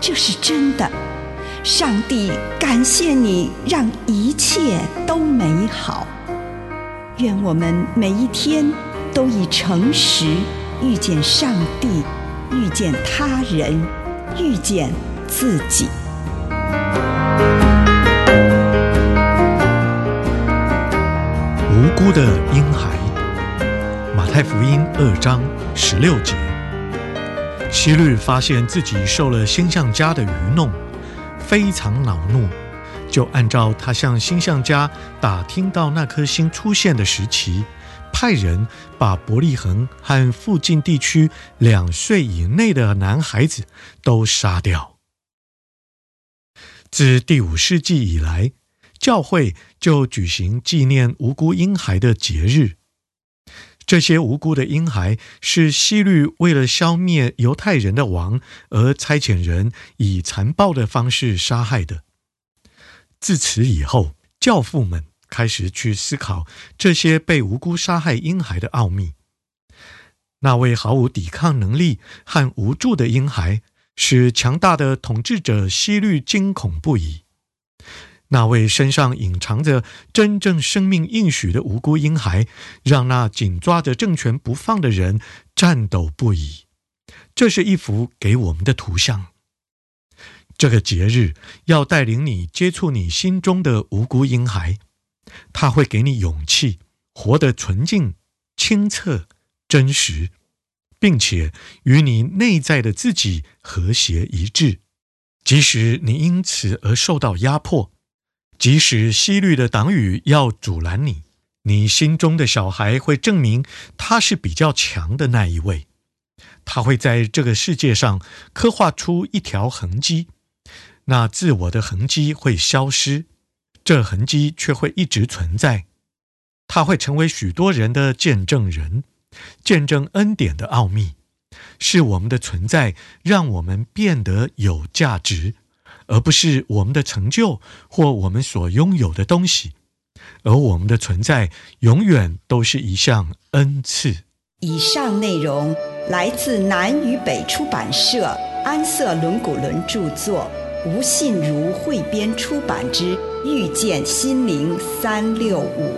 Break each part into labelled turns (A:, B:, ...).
A: 这是真的，上帝感谢你，让一切都美好。愿我们每一天都以诚实遇见上帝，遇见他人，遇见自己。
B: 无辜的婴孩，马太福音二章十六节。希律发现自己受了星象家的愚弄，非常恼怒，就按照他向星象家打听到那颗星出现的时期，派人把伯利恒和附近地区两岁以内的男孩子都杀掉。自第五世纪以来，教会就举行纪念无辜婴孩的节日。这些无辜的婴孩是希律为了消灭犹太人的王而差遣人以残暴的方式杀害的。自此以后，教父们开始去思考这些被无辜杀害婴孩的奥秘。那位毫无抵抗能力和无助的婴孩，使强大的统治者希律惊恐不已。那位身上隐藏着真正生命应许的无辜婴孩，让那紧抓着政权不放的人颤抖不已。这是一幅给我们的图像。这个节日要带领你接触你心中的无辜婴孩，他会给你勇气，活得纯净、清澈、真实，并且与你内在的自己和谐一致。即使你因此而受到压迫。即使西律的党羽要阻拦你，你心中的小孩会证明他是比较强的那一位。他会在这个世界上刻画出一条痕迹，那自我的痕迹会消失，这痕迹却会一直存在。他会成为许多人的见证人，见证恩典的奥秘，是我们的存在让我们变得有价值。而不是我们的成就或我们所拥有的东西，而我们的存在永远都是一项恩赐。
A: 以上内容来自南与北出版社安瑟伦古伦著作，吴信如汇编出版之《遇见心灵三六五》。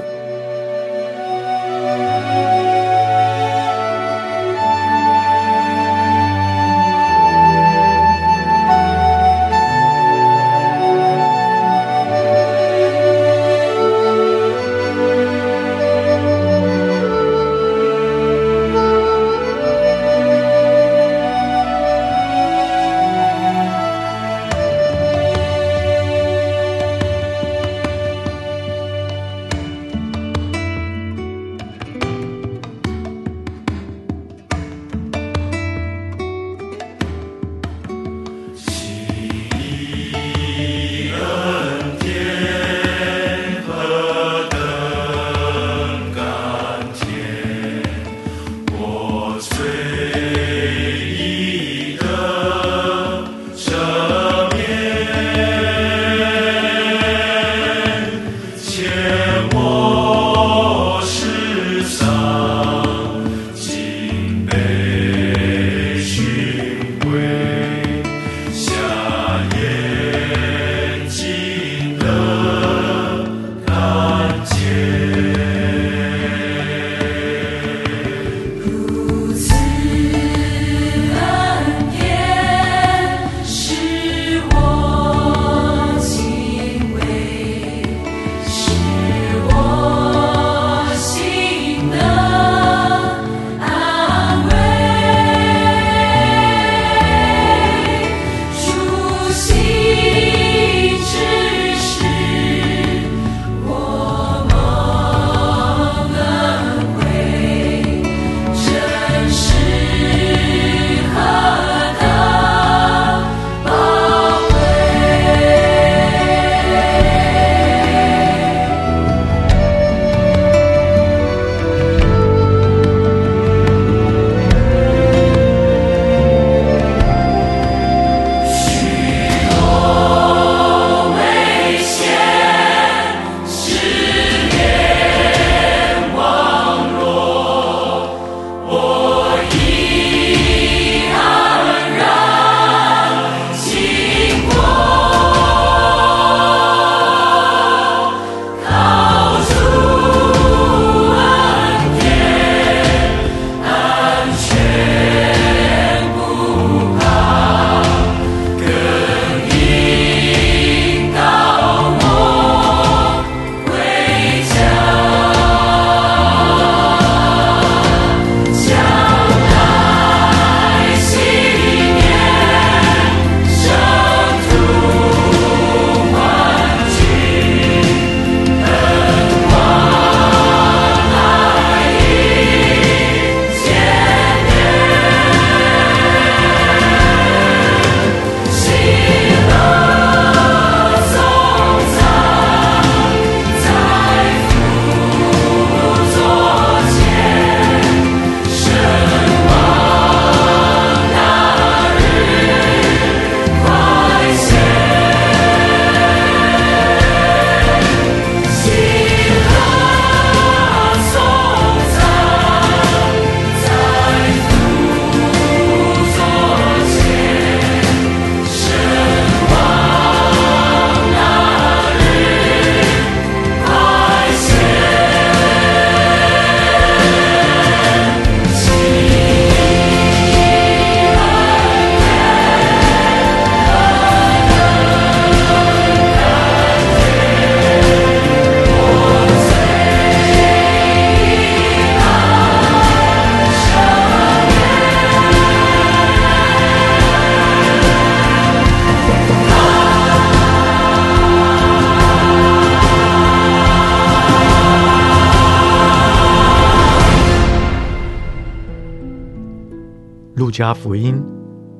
B: 加福音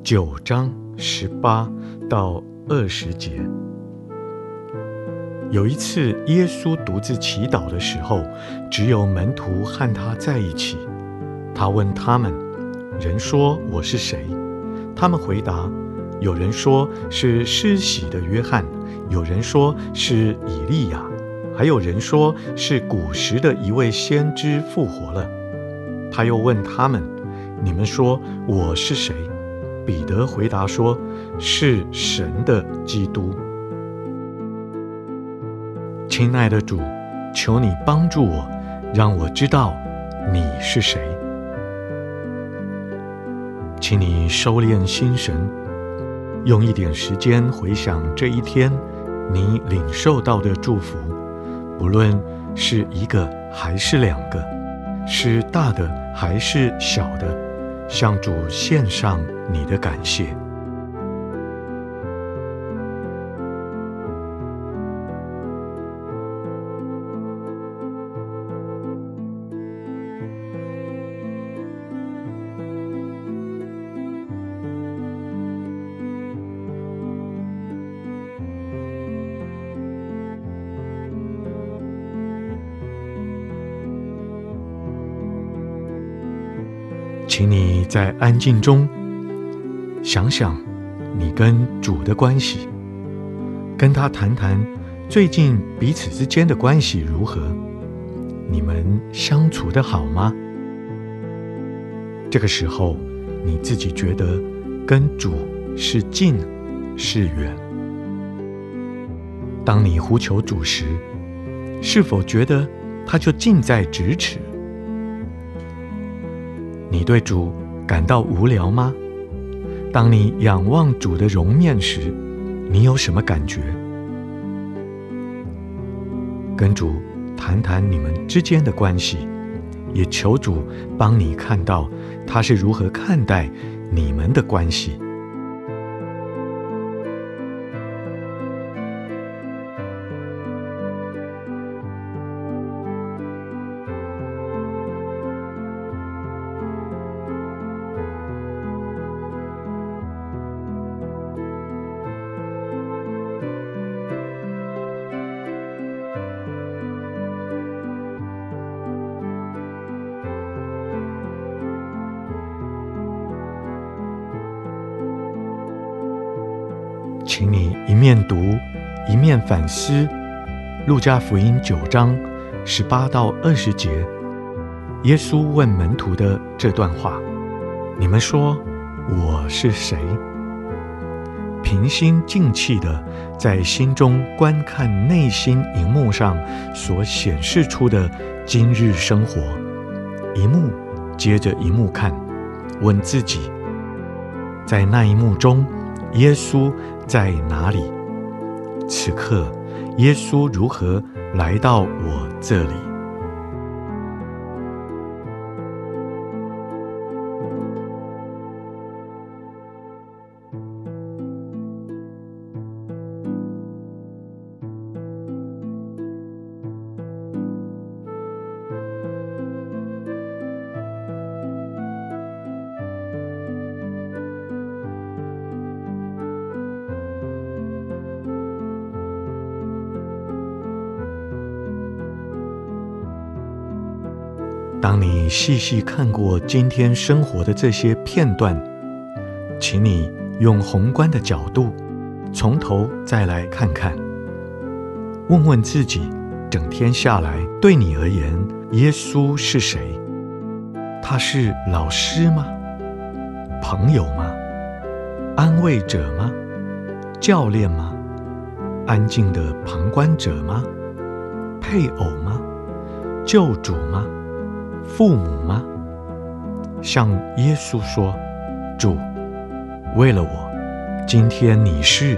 B: 九章十八到二十节。有一次，耶稣独自祈祷的时候，只有门徒和他在一起。他问他们：“人说我是谁？”他们回答：“有人说是施洗的约翰，有人说是以利亚，还有人说是古时的一位先知复活了。”他又问他们。你们说我是谁？彼得回答说：“是神的基督。”亲爱的主，求你帮助我，让我知道你是谁。请你收敛心神，用一点时间回想这一天你领受到的祝福，不论是一个还是两个，是大的还是小的。向主献上你的感谢。请你在安静中想想你跟主的关系，跟他谈谈最近彼此之间的关系如何？你们相处的好吗？这个时候你自己觉得跟主是近是远？当你呼求主时，是否觉得他就近在咫尺？你对主感到无聊吗？当你仰望主的容面时，你有什么感觉？跟主谈谈你们之间的关系，也求主帮你看到他是如何看待你们的关系。请你一面读，一面反思《路加福音》九章十八到二十节，耶稣问门徒的这段话：“你们说我是谁？”平心静气地在心中观看内心荧幕上所显示出的今日生活，一幕接着一幕看，问自己：在那一幕中，耶稣在哪里？此刻，耶稣如何来到我这里？当你细细看过今天生活的这些片段，请你用宏观的角度，从头再来看看，问问自己，整天下来对你而言，耶稣是谁？他是老师吗？朋友吗？安慰者吗？教练吗？安静的旁观者吗？配偶吗？救主吗？父母吗？向耶稣说：“主，为了我，今天你是。”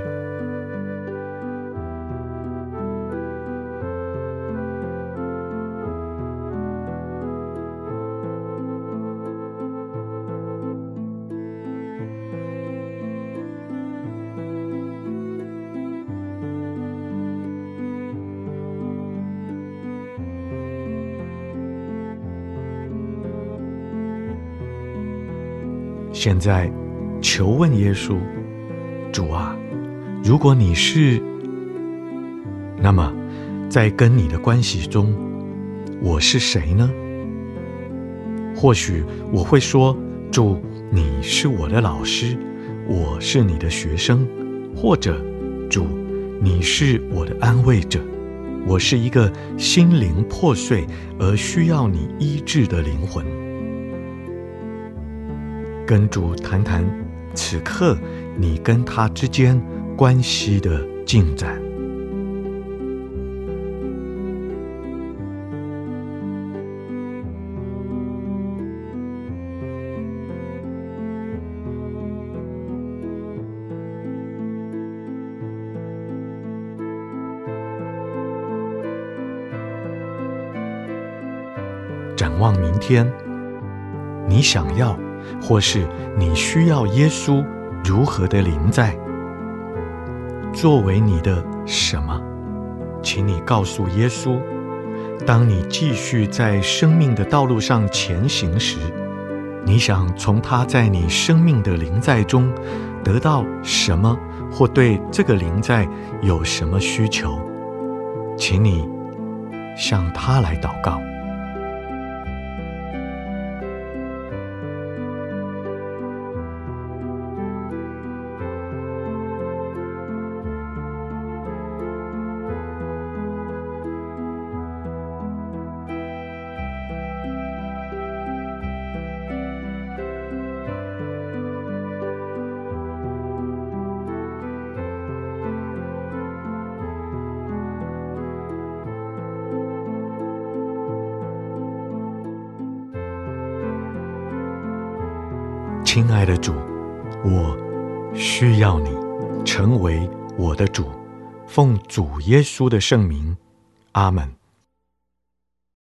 B: 现在求问耶稣：主啊，如果你是，那么在跟你的关系中，我是谁呢？或许我会说：主，你是我的老师，我是你的学生，或者主，你是我的安慰者。我是一个心灵破碎而需要你医治的灵魂，跟主谈谈此刻你跟他之间关系的进展。展望明天，你想要或是你需要耶稣如何的临在？作为你的什么？请你告诉耶稣。当你继续在生命的道路上前行时，你想从他在你生命的临在中得到什么，或对这个临在有什么需求？请你向他来祷告。亲爱的主，我需要你成为我的主，奉主耶稣的圣名，阿门。